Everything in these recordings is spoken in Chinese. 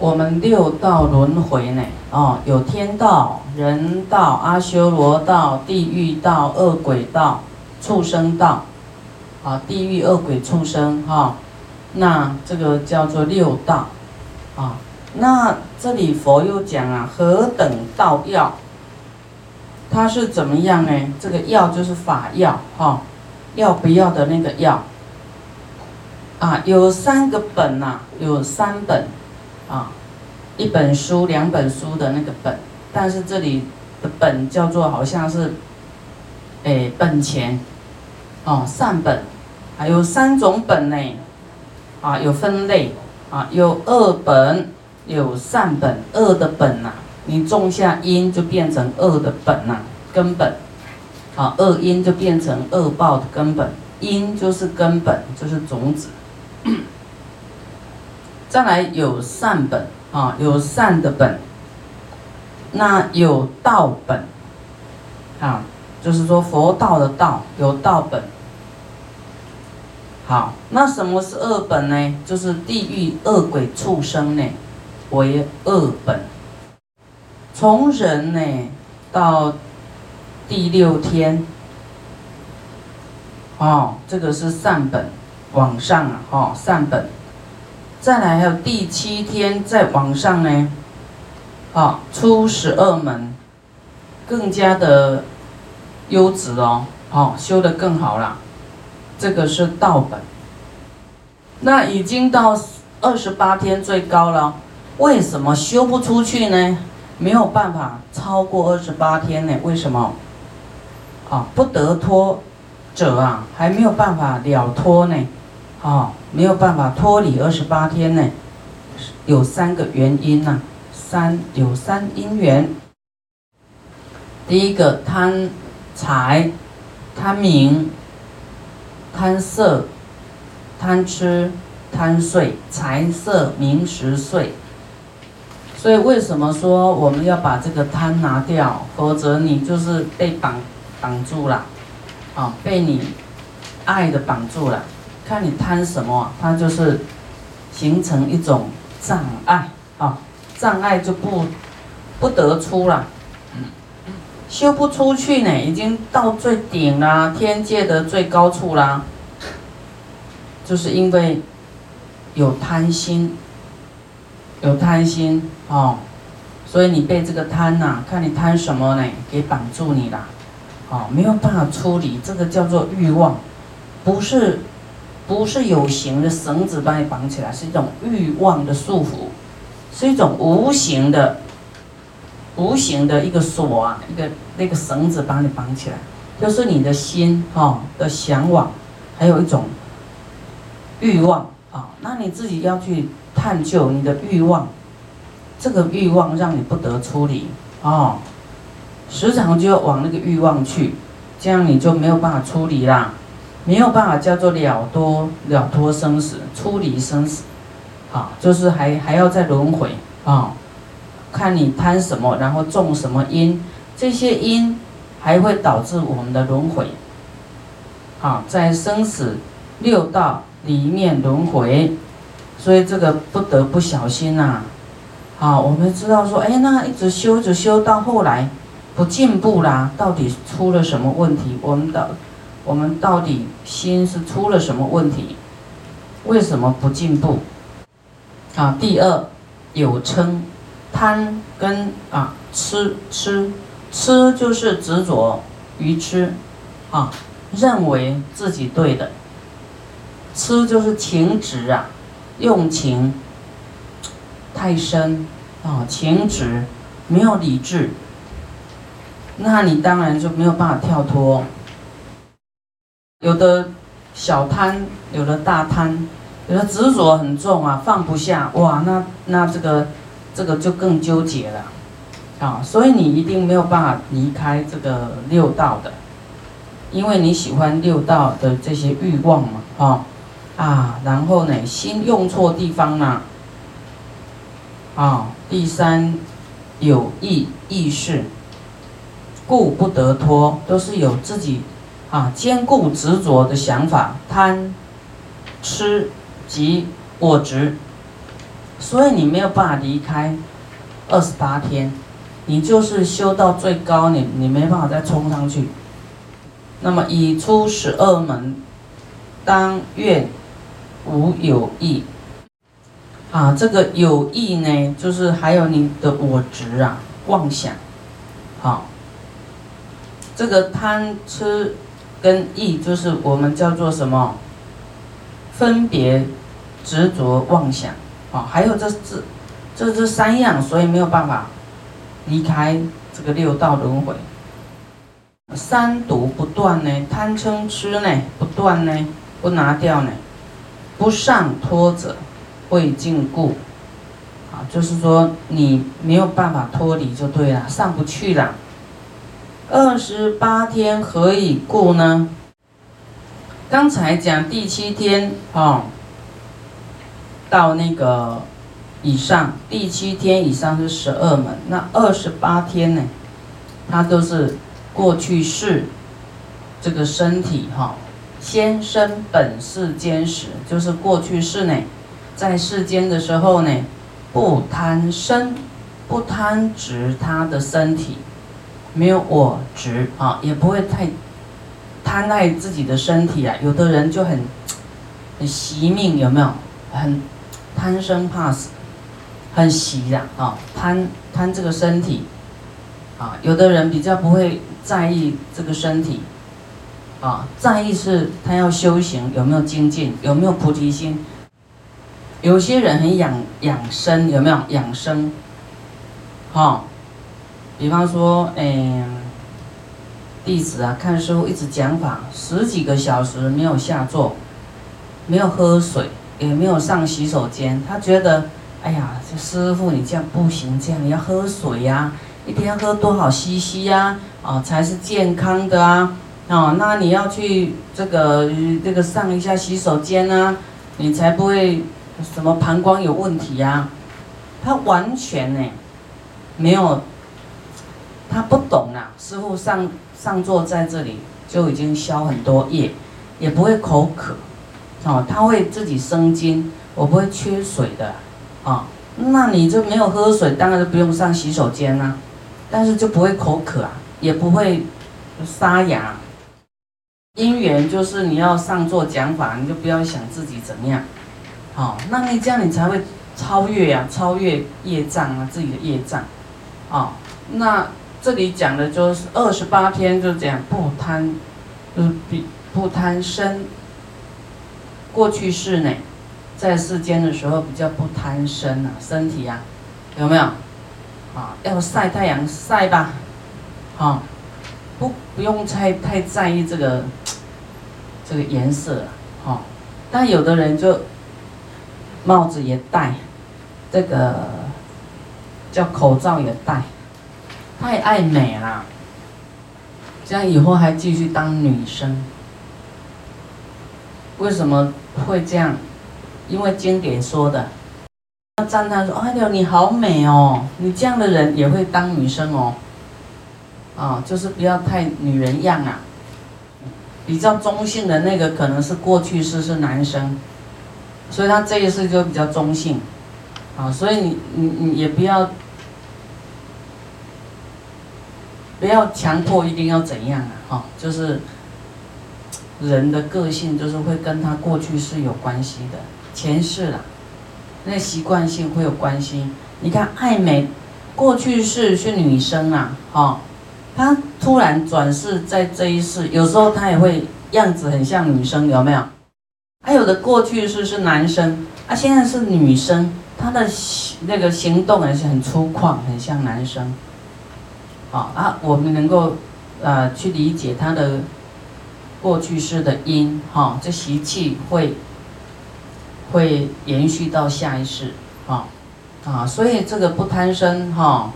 我们六道轮回呢，哦，有天道、人道、阿修罗道、地狱道、恶鬼道、畜生道，啊，地狱、恶鬼、畜生，哈，那这个叫做六道，啊，那这里佛又讲啊，何等道要？它是怎么样呢？这个要就是法要，哈，要不要的那个要，啊，有三个本呐，有三本。啊，一本书、两本书的那个本，但是这里的本叫做好像是，哎，本钱，哦，善本，还有三种本呢，啊，有分类，啊，有恶本，有善本，恶的本呐，你种下因就变成恶的本呐，根本，啊，恶因就变成恶报的根本，因就是根本，就是种子。再来有善本啊，有善的本，那有道本啊，就是说佛道的道有道本。好，那什么是恶本呢？就是地狱恶鬼畜生呢，为恶本。从人呢到第六天，哦，这个是善本，往上啊，哦，善本。再来还有第七天再往上呢，好出十二门，更加的优质哦，好修的更好了，这个是道本。那已经到二十八天最高了，为什么修不出去呢？没有办法超过二十八天呢？为什么？啊，不得脱者啊，还没有办法了脱呢。啊，没有办法脱离二十八天呢，有三个原因呐，三有三因缘。第一个贪财、贪名、贪色、贪吃、贪睡，财色名食睡。所以为什么说我们要把这个贪拿掉？否则你就是被绑绑住了，啊，被你爱的绑住了。看你贪什么，它就是形成一种障碍啊，障碍就不不得出了，修不出去呢，已经到最顶啦，天界的最高处啦，就是因为有贪心，有贪心哦，所以你被这个贪呐，看你贪什么呢，给绑住你了，哦，没有办法处理，这个叫做欲望，不是。不是有形的绳子把你绑起来，是一种欲望的束缚，是一种无形的、无形的一个锁啊，一个那个绳子把你绑起来，就是你的心哈的向往，还有一种欲望啊。那你自己要去探究你的欲望，这个欲望让你不得出离啊，时常就要往那个欲望去，这样你就没有办法出离啦。没有办法叫做了脱了脱生死，出离生死，好，就是还还要再轮回啊，看你贪什么，然后种什么因，这些因还会导致我们的轮回，好，在生死六道里面轮回，所以这个不得不小心呐，好，我们知道说，哎，那一直修着修到后来不进步啦，到底出了什么问题？我们的。我们到底心是出了什么问题？为什么不进步？啊，第二有嗔、贪跟啊吃吃吃就是执着于吃，啊，认为自己对的。吃就是情执啊，用情太深啊，情执没有理智，那你当然就没有办法跳脱。有的小贪，有的大贪，有的执着很重啊，放不下哇，那那这个这个就更纠结了啊，所以你一定没有办法离开这个六道的，因为你喜欢六道的这些欲望嘛，啊啊，然后呢，心用错地方了啊，第三有意意识，故不得脱，都是有自己。啊，坚固执着的想法，贪、吃及我执，所以你没有办法离开二十八天，你就是修到最高，你你没办法再冲上去。那么已出十二门，当愿无有意。啊，这个有意呢，就是还有你的我执啊，妄想。好，这个贪吃跟意，就是我们叫做什么？分别执着妄想。啊，还有这这这这三样，所以没有办法离开这个六道轮回。三毒不断呢，贪嗔痴呢不断呢，不拿掉呢，不上脱者会禁锢。啊，就是说你没有办法脱离就对了，上不去了。二十八天何以故呢？刚才讲第七天哦。到那个以上第七天以上是十二门，那二十八天呢，它都是过去式这个身体哈，先生本世间时，就是过去式呢，在世间的时候呢，不贪生，不贪执他的身体，没有我执啊，也不会太贪爱自己的身体啊。有的人就很 很惜命，有没有很？贪生怕死，很惜的啊，贪贪这个身体，啊，有的人比较不会在意这个身体，啊，在意是他要修行有没有精进，有没有菩提心。有些人很养养生，有没有养生？哈，比方说，哎，弟子啊，看师傅一直讲法，十几个小时没有下座，没有喝水。也没有上洗手间，他觉得，哎呀，这师傅你这样不行，这样你要喝水呀，一天喝多少 CC 呀，啊，才是健康的啊，哦，那你要去这个这个上一下洗手间啊，你才不会什么膀胱有问题呀。他完全呢，没有，他不懂啊。师傅上上座在这里就已经消很多业，也不会口渴。哦，他会自己生津，我不会缺水的，啊，那你就没有喝水，当然就不用上洗手间啦，但是就不会口渴啊，也不会沙哑。因缘就是你要上座讲法，你就不要想自己怎么样，好，那你这样你才会超越呀，超越业障啊，自己的业障，啊，那这里讲的就是二十八天就这样，不贪，就是比不贪生。过去世呢，在世间的时候比较不贪生啊，身体啊，有没有？啊，要晒太阳晒吧，啊，不不用太太在意这个这个颜色，哈。但有的人就帽子也戴，这个叫口罩也戴，太爱美了，这样以后还继续当女生。为什么会这样？因为经典说的，要赞叹说：“哎呦，你好美哦！你这样的人也会当女生哦。”啊，就是不要太女人样啊。比较中性的那个可能是过去式是男生，所以他这一世就比较中性。啊，所以你你你也不要不要强迫一定要怎样啊？哈，就是。人的个性就是会跟他过去是有关系的，前世啦，那习惯性会有关系。你看爱美，过去式是女生啊，哈，她突然转世在这一世，有时候她也会样子很像女生，有没有？还有的过去式是男生，啊，现在是女生，她的那个行动也是很粗犷，很像男生。好啊，我们能够呃去理解他的。过去式的因，哈，这习气会会延续到下一世，哈，啊，所以这个不贪生，哈，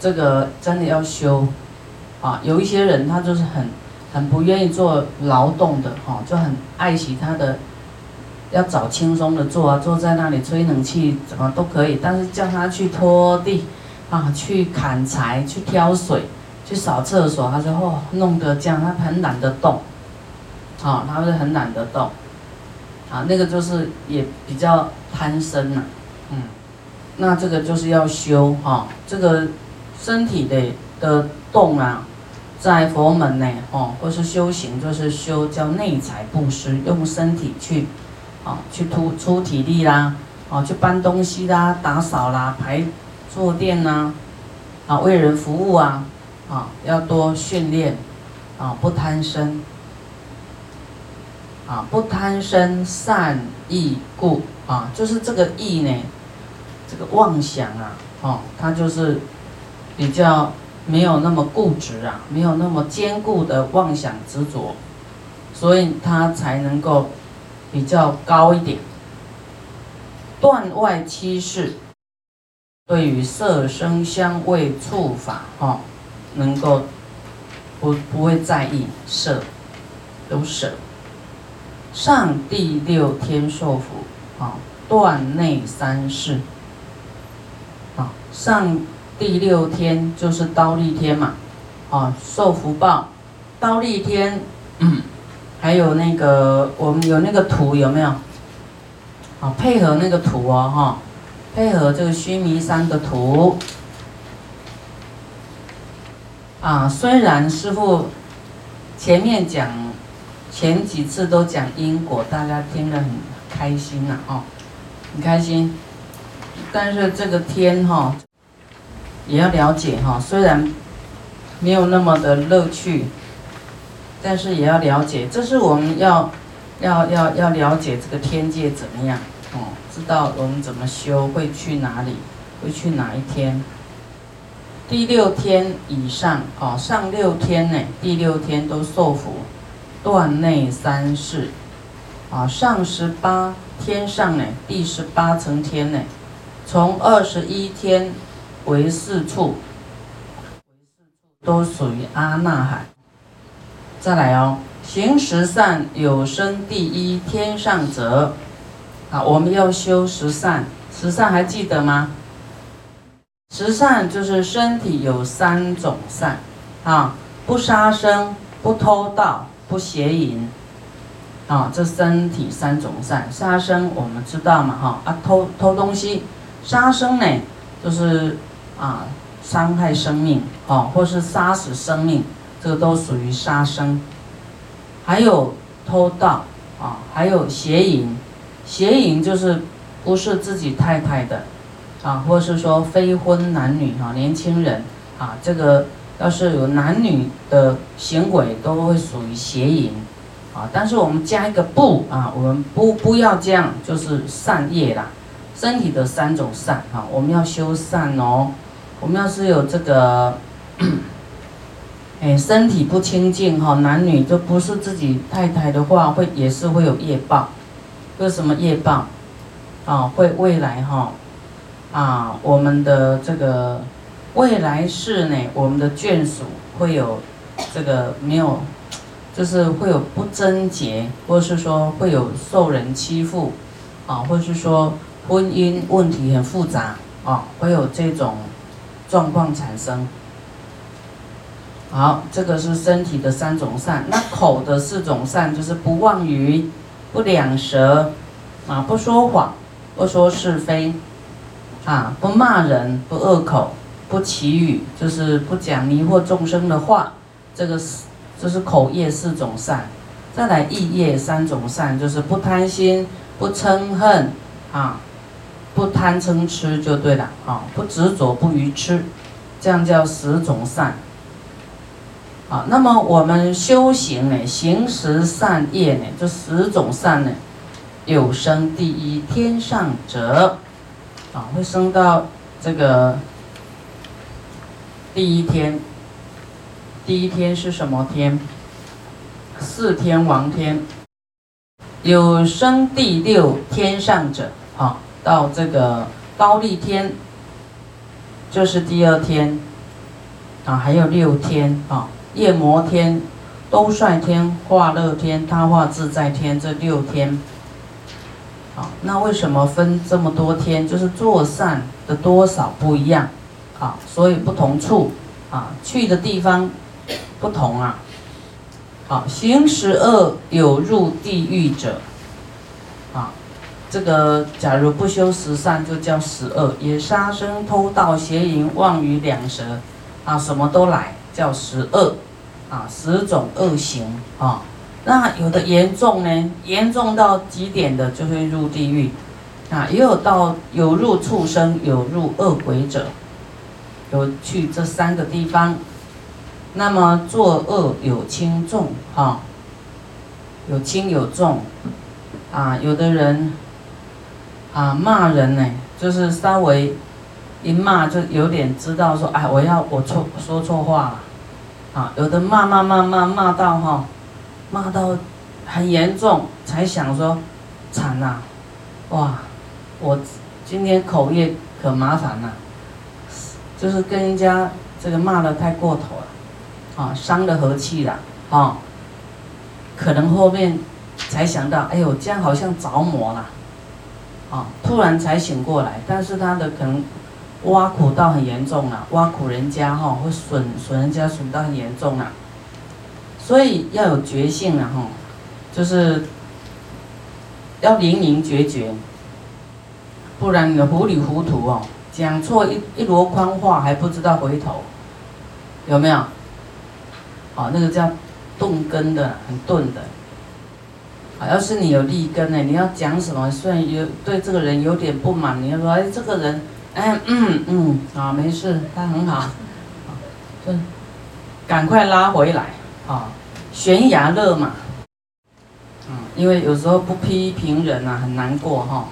这个真的要修，啊，有一些人他就是很很不愿意做劳动的，哈，就很爱惜他的，要找轻松的做啊，坐在那里吹冷气，怎么都可以，但是叫他去拖地，啊，去砍柴，去挑水。去扫厕所，他说：“哦，弄得这样，他很懒得动，啊，他是很懒得动，啊，那个就是也比较贪生呐，嗯，那这个就是要修哈，这个身体的的动啊，在佛门呢，哦，或是修行，就是修叫内财布施，用身体去，啊，去突出体力啦，啊，去搬东西啦，打扫啦，排坐垫呐，啊，为人服务啊，啊，要多训练，啊，不贪生。啊，不贪生善意故啊，就是这个意呢，这个妄想啊，哦，它就是比较没有那么固执啊，没有那么坚固的妄想执着，所以它才能够比较高一点。断外七事，对于色声香味触法，哦，能够不不会在意色，都舍。上第六天受福，啊，断内三世，啊，上第六天就是刀立天嘛，啊，受福报，刀立天，嗯，还有那个我们有那个图有没有？啊，配合那个图哦，哈，配合这个须弥山的图，啊，虽然师傅前面讲。前几次都讲因果，大家听得很开心呐，哦，很开心。但是这个天哈，也要了解哈，虽然没有那么的乐趣，但是也要了解，这是我们要要要要了解这个天界怎么样哦，知道我们怎么修，会去哪里，会去哪一天。第六天以上哦，上六天呢，第六天都受福。断内三世，啊，上十八天上呢，第十八层天呢，从二十一天为四处，都属于阿那海。再来哦，行十善有生第一天上者，啊，我们要修十善，十善还记得吗？十善就是身体有三种善，啊，不杀生，不偷盗。不邪淫，啊，这身体三种善，杀生我们知道嘛，哈啊偷偷东西，杀生呢就是啊伤害生命，哦，或是杀死生命，这个都属于杀生。还有偷盗，啊，还有邪淫，邪淫就是不是自己太太的，啊，或是说非婚男女哈，年轻人啊，这个。要是有男女的行为，都会属于邪淫，啊，但是我们加一个不啊，我们不不要这样，就是善业啦，身体的三种善啊，我们要修善哦。我们要是有这个，哎，身体不清净哈，男女就不是自己太太的话，会也是会有业报，为什么业报？啊，会未来哈，啊，我们的这个。未来世呢，我们的眷属会有这个没有，就是会有不贞洁，或是说会有受人欺负，啊，或是说婚姻问题很复杂，啊，会有这种状况产生。好，这个是身体的三种善，那口的四种善就是不妄语，不两舌，啊，不说谎，不说是非，啊，不骂人，不恶口。不祈语，就是不讲迷惑众生的话，这个是这是口业四种善，再来意业三种善，就是不贪心、不嗔恨啊，不贪嗔痴就对了啊，不执着、不愚痴，这样叫十种善。啊，那么我们修行呢，行十善业呢，这十种善呢，有生第一天上者，啊，会升到这个。第一天，第一天是什么天？四天王天，有生第六天上者，啊，到这个高丽天，就是第二天，啊，还有六天，啊，夜摩天、兜率天、化乐天、他化自在天，这六天，啊，那为什么分这么多天？就是做善的多少不一样。啊，所以不同处，啊，去的地方不同啊。好，行十恶有入地狱者，啊，这个假如不修十善，就叫十恶，也杀生、偷盗、邪淫、妄语、两舌，啊，什么都来，叫十恶，啊，十种恶行啊。那有的严重呢，严重到极点的就会入地狱，啊，也有到有入畜生，有入恶鬼者，有去这三个地方。那么作恶有轻重，哈，有轻有重，啊，有的人。啊，骂人呢，就是稍微一骂就有点知道说，哎，我要我错说错话了，啊，有的骂骂骂骂骂到哈，骂到很严重，才想说，惨呐，哇，我今天口业可麻烦了，就是跟人家这个骂的太过头了，啊，伤了和气了，啊，可能后面才想到，哎呦，这样好像着魔了。啊，突然才醒过来，但是他的可能挖苦到很严重了，挖苦人家哈，会损损人家损到很严重了，所以要有觉性了哈，就是要灵灵觉觉，不然你糊里糊涂哦，讲错一一箩筐话还不知道回头，有没有？哦，那个叫钝根的，很钝的。啊，要是你有立根呢，你要讲什么？虽然有对这个人有点不满，你要说，哎，这个人，哎，嗯嗯，啊，没事，他很好，就赶快拉回来，啊，悬崖勒马，嗯，因为有时候不批评人呐，很难过哈，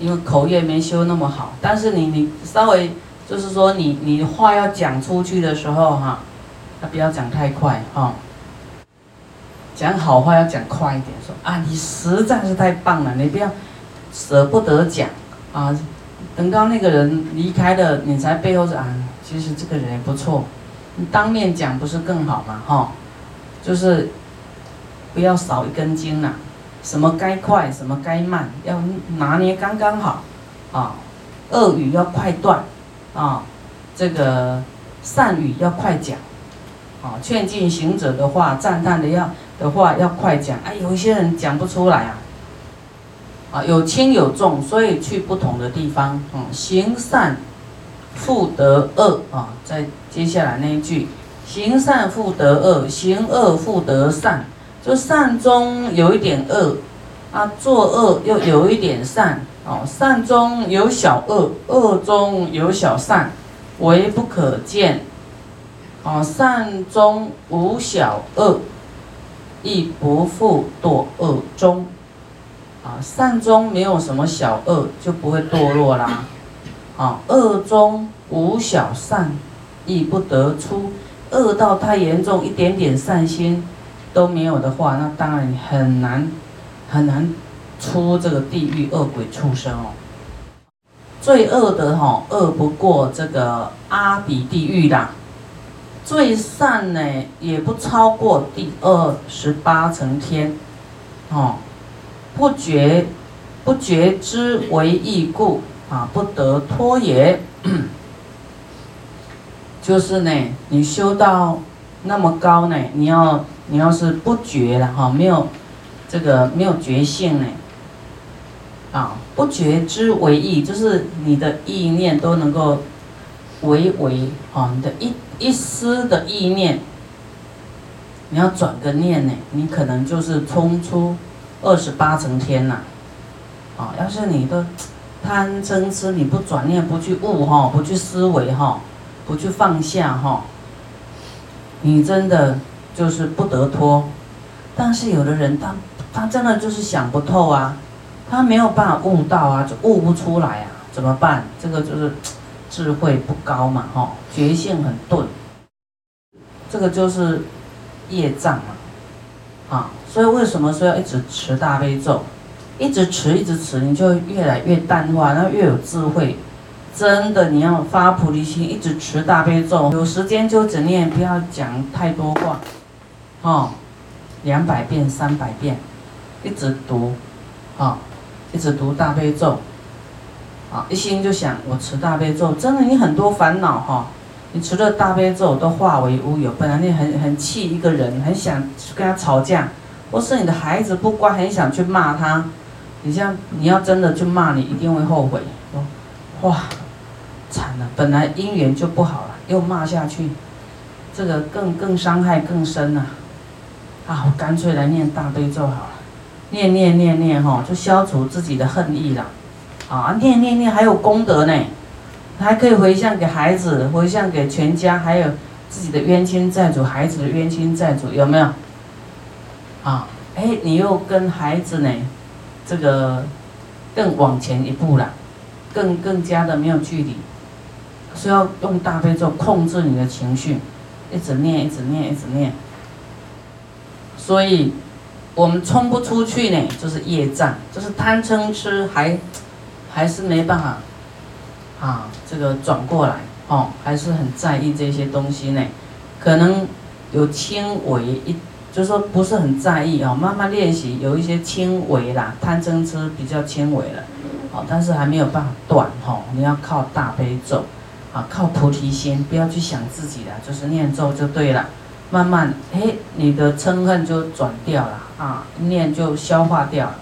因为口业没修那么好，但是你你稍微就是说你你话要讲出去的时候哈，不要讲太快哈。讲好话要讲快一点，说啊，你实在是太棒了，你不要舍不得讲啊。等到那个人离开了，你才背后说啊，其实这个人也不错。你当面讲不是更好吗？哈，就是不要少一根筋呐。什么该快，什么该慢，要拿捏刚刚好啊。恶语要快断啊，这个善语要快讲啊。劝进行者的话，赞叹的要。的话要快讲，哎，有一些人讲不出来啊，啊，有轻有重，所以去不同的地方，嗯，行善，复得恶啊，在接下来那一句，行善复得恶，行恶复得善，就善中有一点恶，啊，作恶又有一点善，哦，善中有小恶，恶中有小善，唯不可见，哦，善中无小恶。亦不复堕恶中，善中没有什么小恶，就不会堕落啦。啊，恶中无小善，亦不得出。恶到太严重，一点点善心都没有的话，那当然很难很难出这个地狱恶鬼畜生哦。最恶的哈，恶不过这个阿鼻地狱啦。最善呢，也不超过第二十八层天，哦，不觉不觉之为义故啊，不得脱也。就是呢，你修到那么高呢，你要你要是不觉了哈，没有这个没有觉性呢，啊，不觉之为义，就是你的意念都能够为为啊，你的一。一丝的意念，你要转个念呢，你可能就是冲出二十八层天呐。啊，要是你的贪嗔痴，你不转念，不去悟哈，不去思维哈，不去放下哈，你真的就是不得脱。但是有的人他他真的就是想不透啊，他没有办法悟到啊，就悟不出来啊，怎么办？这个就是。智慧不高嘛，哈，觉性很钝，这个就是业障嘛，啊，所以为什么说要一直持大悲咒，一直持一直持，你就越来越淡化，然后越有智慧。真的，你要发菩提心，一直持大悲咒，有时间就只念，不要讲太多话，哦，两百遍、三百遍，一直读，啊，一直读大悲咒。啊，一心就想我持大悲咒，真的你很多烦恼哈，你持了大悲咒都化为乌有。本来你很很气一个人，很想跟他吵架，或是你的孩子不乖，很想去骂他，你像你要真的去骂你，一定会后悔。哇，惨了，本来姻缘就不好了，又骂下去，这个更更伤害更深了。啊，我干脆来念大悲咒好了，念念念念哈，就消除自己的恨意了。啊，念念念还有功德呢，还可以回向给孩子，回向给全家，还有自己的冤亲债主，孩子的冤亲债主有没有？啊，哎，你又跟孩子呢，这个更往前一步了，更更加的没有距离，是要用大悲咒控制你的情绪，一直念，一直念，一直念。所以，我们冲不出去呢，就是业障，就是贪嗔痴，还还是没办法啊，这个转过来哦，还是很在意这些东西呢。可能有轻微一，就是说不是很在意哦，慢慢练习，有一些轻微啦，贪嗔痴比较轻微了，哦，但是还没有办法断哈。你要靠大悲咒，啊，靠菩提心，不要去想自己的，就是念咒就对了。慢慢，哎，你的嗔恨就转掉了啊，念就消化掉了。